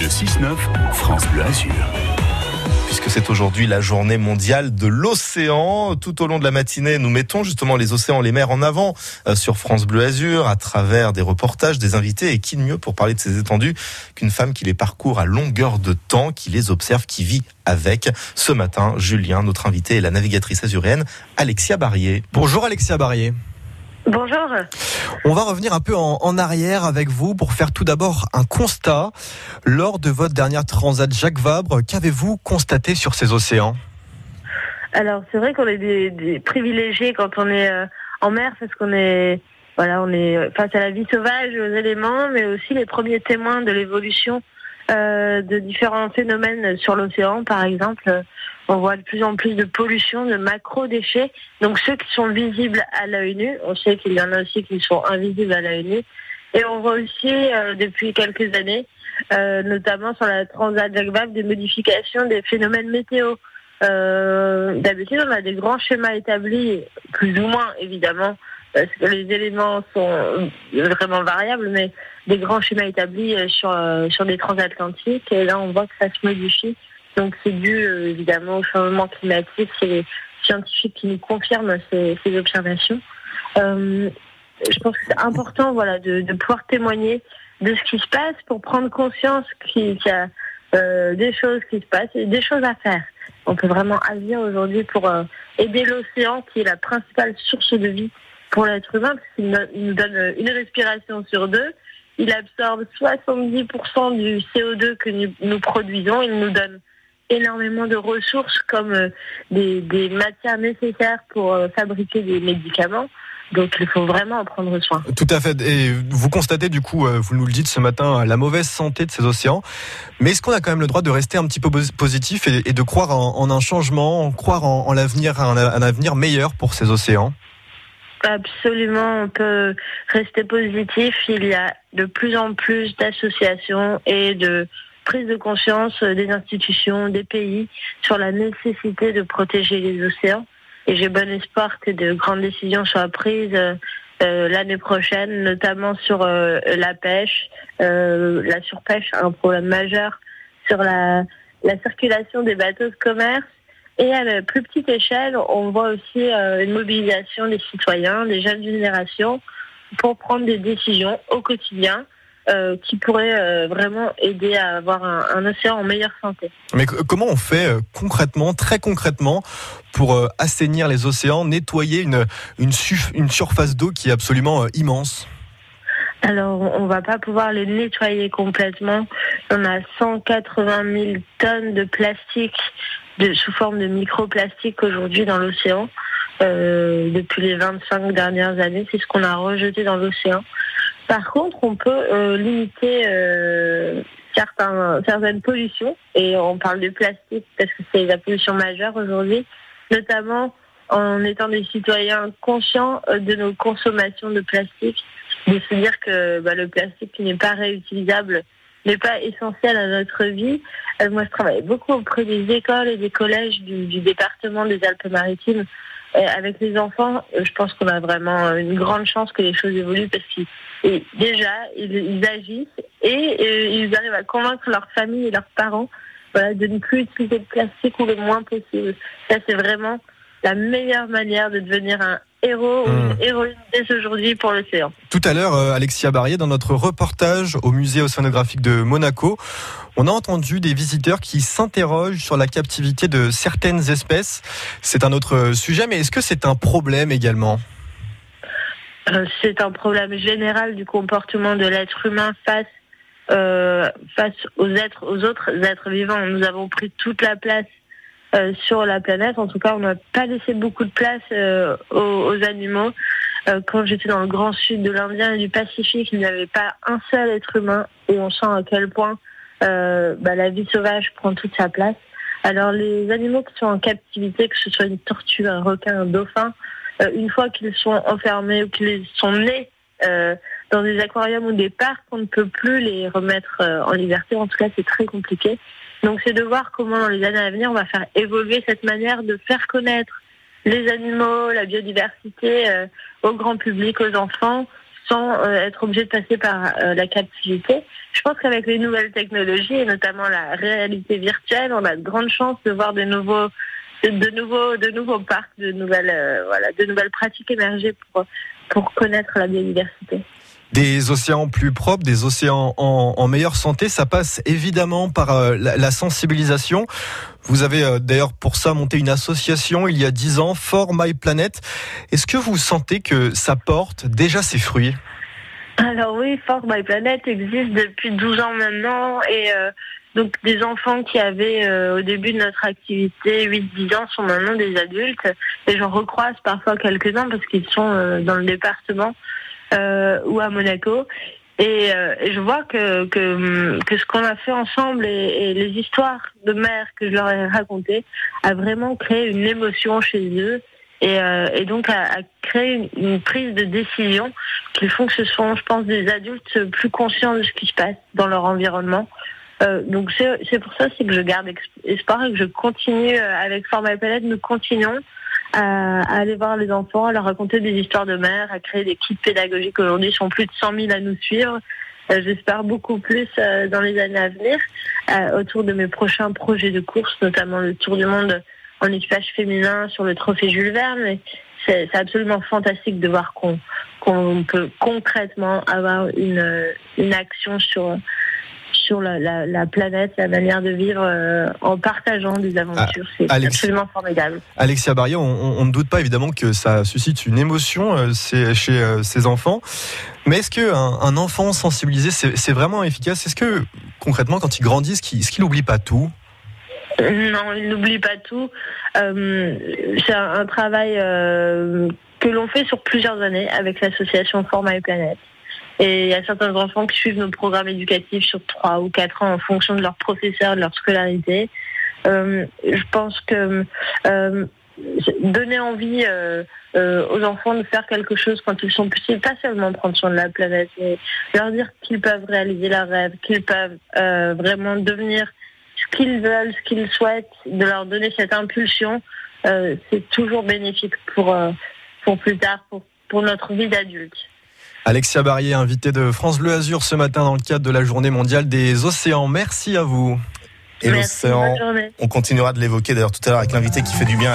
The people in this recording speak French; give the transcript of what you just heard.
Le 6-9, France Bleu Azur puisque c'est aujourd'hui la journée mondiale de l'océan. Tout au long de la matinée, nous mettons justement les océans, les mers en avant euh, sur France Bleu Azur à travers des reportages, des invités. Et qui de mieux pour parler de ces étendues qu'une femme qui les parcourt à longueur de temps, qui les observe, qui vit avec. Ce matin, Julien, notre invité, est la navigatrice azuréenne Alexia Barrier. Bonjour Alexia Barrier. Bonjour. On va revenir un peu en, arrière avec vous pour faire tout d'abord un constat. Lors de votre dernière transat Jacques Vabre, qu'avez-vous constaté sur ces océans? Alors c'est vrai qu'on est des, privilégiés quand on est euh, en mer parce qu'on est voilà on est face à la vie sauvage, aux éléments, mais aussi les premiers témoins de l'évolution euh, de différents phénomènes sur l'océan, par exemple on voit de plus en plus de pollution, de macro-déchets. Donc ceux qui sont visibles à l'œil nu, on sait qu'il y en a aussi qui sont invisibles à l'œil nu. Et on voit aussi euh, depuis quelques années, euh, notamment sur la Transat Jacques des modifications des phénomènes météo. Euh, D'habitude, on a des grands schémas établis, plus ou moins évidemment, parce que les éléments sont vraiment variables, mais des grands schémas établis sur, sur des transatlantiques. Et là, on voit que ça se modifie donc c'est dû euh, évidemment au changement climatique. C'est les scientifiques qui nous confirment ces, observations. Euh, je pense que c'est important voilà, de, pouvoir témoigner de ce qui se passe pour prendre conscience qu'il y a euh, des choses qui se passent et des choses à faire. On peut vraiment agir aujourd'hui pour aider l'océan qui est la principale source de vie pour l'être humain parce qu'il nous donne une respiration sur deux. Il absorbe 70% du CO2 que nous, produisons. Il nous donne énormément de ressources comme euh, des, matières nécessaires pour euh, fabriquer des médicaments. Donc il faut vraiment en prendre soin. Tout à fait. Et vous constatez du coup, euh, vous nous le dites ce matin, la mauvaise santé de ces océans. Mais est-ce qu'on a quand même le droit de rester un petit peu positif et, de croire en, un changement, croire en, l'avenir, un avenir meilleur pour ces océans? Absolument, on peut rester positif. Il y a de plus en plus d'associations et de prise de conscience des institutions, des pays sur la nécessité de protéger les océans. Et j'ai bon espoir que de grandes décisions soient prises euh, l'année prochaine, notamment sur euh, la pêche, euh, la surpêche, un problème majeur sur la, la circulation des bateaux de commerce. Et à la plus petite échelle, on voit aussi une mobilisation des citoyens, des jeunes générations, pour prendre des décisions au quotidien euh, qui pourrait euh, vraiment aider à avoir un, océan en meilleure santé. Mais comment on fait euh, concrètement, très concrètement, pour assainir les océans, nettoyer une, une, une surface d'eau qui est absolument immense? Alors, on va pas pouvoir les nettoyer complètement. On a 180 000 tonnes de plastique de, sous forme de microplastique aujourd'hui dans l'océan. depuis les 25 dernières années, c'est ce qu'on a rejeté dans l'océan. Par contre, on peut euh, limiter euh, certains, certaines pollutions, et on parle de plastique parce que c'est la pollution majeure aujourd'hui, notamment en étant des citoyens conscients euh, de nos consommations de plastique, de se dire que bah, le plastique n'est pas réutilisable n'est pas essentiel à notre vie. moi, je travaille beaucoup auprès des écoles et des collèges du département des Alpes-Maritimes avec les enfants, euh, je pense qu'on a vraiment une grande chance que les choses évoluent parce qu'ils déjà ils, agissent et, euh, ils arrivent à convaincre leur famille et leurs parents de ne plus utiliser de plastique ou le moins possible. Ça c'est vraiment la meilleure manière de devenir un héros ou une mmh. héroïne dès aujourd'hui pour l'océan. Tout à l'heure, euh, Alexia Barrier, dans notre reportage au musée océanographique de Monaco, on a entendu des visiteurs qui s'interrogent sur la captivité de certaines espèces. C'est un autre sujet, mais est-ce que c'est un problème également? Euh, C'est un problème général du comportement de l'être humain face euh, face aux êtres, aux autres êtres vivants. Nous avons pris toute la place euh, sur la planète. En tout cas, on n'a pas laissé beaucoup de place euh, aux, animaux. Euh, quand j'étais dans le grand sud de l'Indien et du Pacifique, il n'y avait pas un seul être humain et on sent à quel point bah, la vie sauvage prend toute sa place. Alors les animaux qui sont en captivité, que ce soit une tortue, un requin, un dauphin, une fois qu'ils sont enfermés ou qu'ils sont nés dans des aquariums ou des parcs, on ne peut plus les remettre en liberté. En tout cas, c'est très compliqué. Donc c'est de voir comment dans les années à venir on va faire évoluer cette manière de faire connaître les animaux, la biodiversité euh, au grand public, aux enfants, sans être obligé de passer par la captivité. Je pense qu'avec les nouvelles technologies et notamment la réalité virtuelle, on a de grandes chances de voir de nouveaux de nouveaux de nouveaux parcs, de nouvelles voilà, de nouvelles pratiques émerger pour pour connaître la biodiversité des océans plus propres, des océans en, meilleure santé. Ça passe évidemment par euh, la, sensibilisation. Vous avez euh, d'ailleurs pour ça monté une association il y a dix ans, For My Planet. Est-ce que vous sentez que ça porte déjà ses fruits? Alors oui, For My Planet existe depuis 12 ans maintenant et euh, donc des enfants qui avaient au début de notre activité 8-10 ans sont maintenant des adultes et j'en recroise parfois quelques-uns parce qu'ils sont dans le département ou à Monaco. Et, euh, je vois que, que, que ce qu'on a fait ensemble et, et, les histoires de mère que je leur ai racontées a vraiment créé une émotion chez eux et, euh, et donc a, a créé une, une, prise de décision qui font que ce sont, je pense, des adultes plus conscients de ce qui se passe dans leur environnement. Euh, donc c'est pour ça c'est que je garde espoir et que je continue euh, avec Format Palette, nous continuons à, aller voir les enfants, à leur raconter des histoires de mère, à créer des kits pédagogiques. Aujourd'hui, ils sont plus de 100 000 à nous suivre. Euh, j'espère beaucoup plus euh, dans les années à venir euh, autour de mes prochains projets de course, notamment le Tour du Monde en équipage féminin sur le trophée Jules Verne. C'est absolument fantastique de voir qu'on peut concrètement avoir une, une action sur sur la, planète, la manière de vivre euh, en partageant des aventures. Ah, c'est absolument formidable. Alexia Barrier, on, ne doute pas évidemment que ça suscite une émotion euh, chez euh, ces enfants. Mais est-ce qu'un un enfant sensibilisé, c'est vraiment efficace? Est-ce que concrètement, quand il grandit, est-ce qu'il n'oublie pas tout? Non, il n'oublie pas tout. c'est un, travail que l'on fait sur plusieurs années avec l'association Format et Planète. Et il y a certains enfants qui suivent nos programmes éducatifs sur trois ou quatre ans en fonction de leur professeur, de leur scolarité. Euh, je pense que euh, donner envie euh, aux enfants de faire quelque chose quand ils sont petits, pas seulement prendre soin de la planète, mais leur dire qu'ils peuvent réaliser leurs rêves, qu'ils peuvent vraiment devenir ce qu'ils veulent, ce qu'ils souhaitent, de leur donner cette impulsion, c'est toujours bénéfique pour, pour plus tard, pour, pour notre vie d'adulte. Alexia Barrier, invitée de France Bleu Azur ce matin dans le cadre de la journée mondiale des océans. Merci à vous. Et l'océan, on continuera de l'évoquer d'ailleurs tout à l'heure avec l'invité qui fait du bien.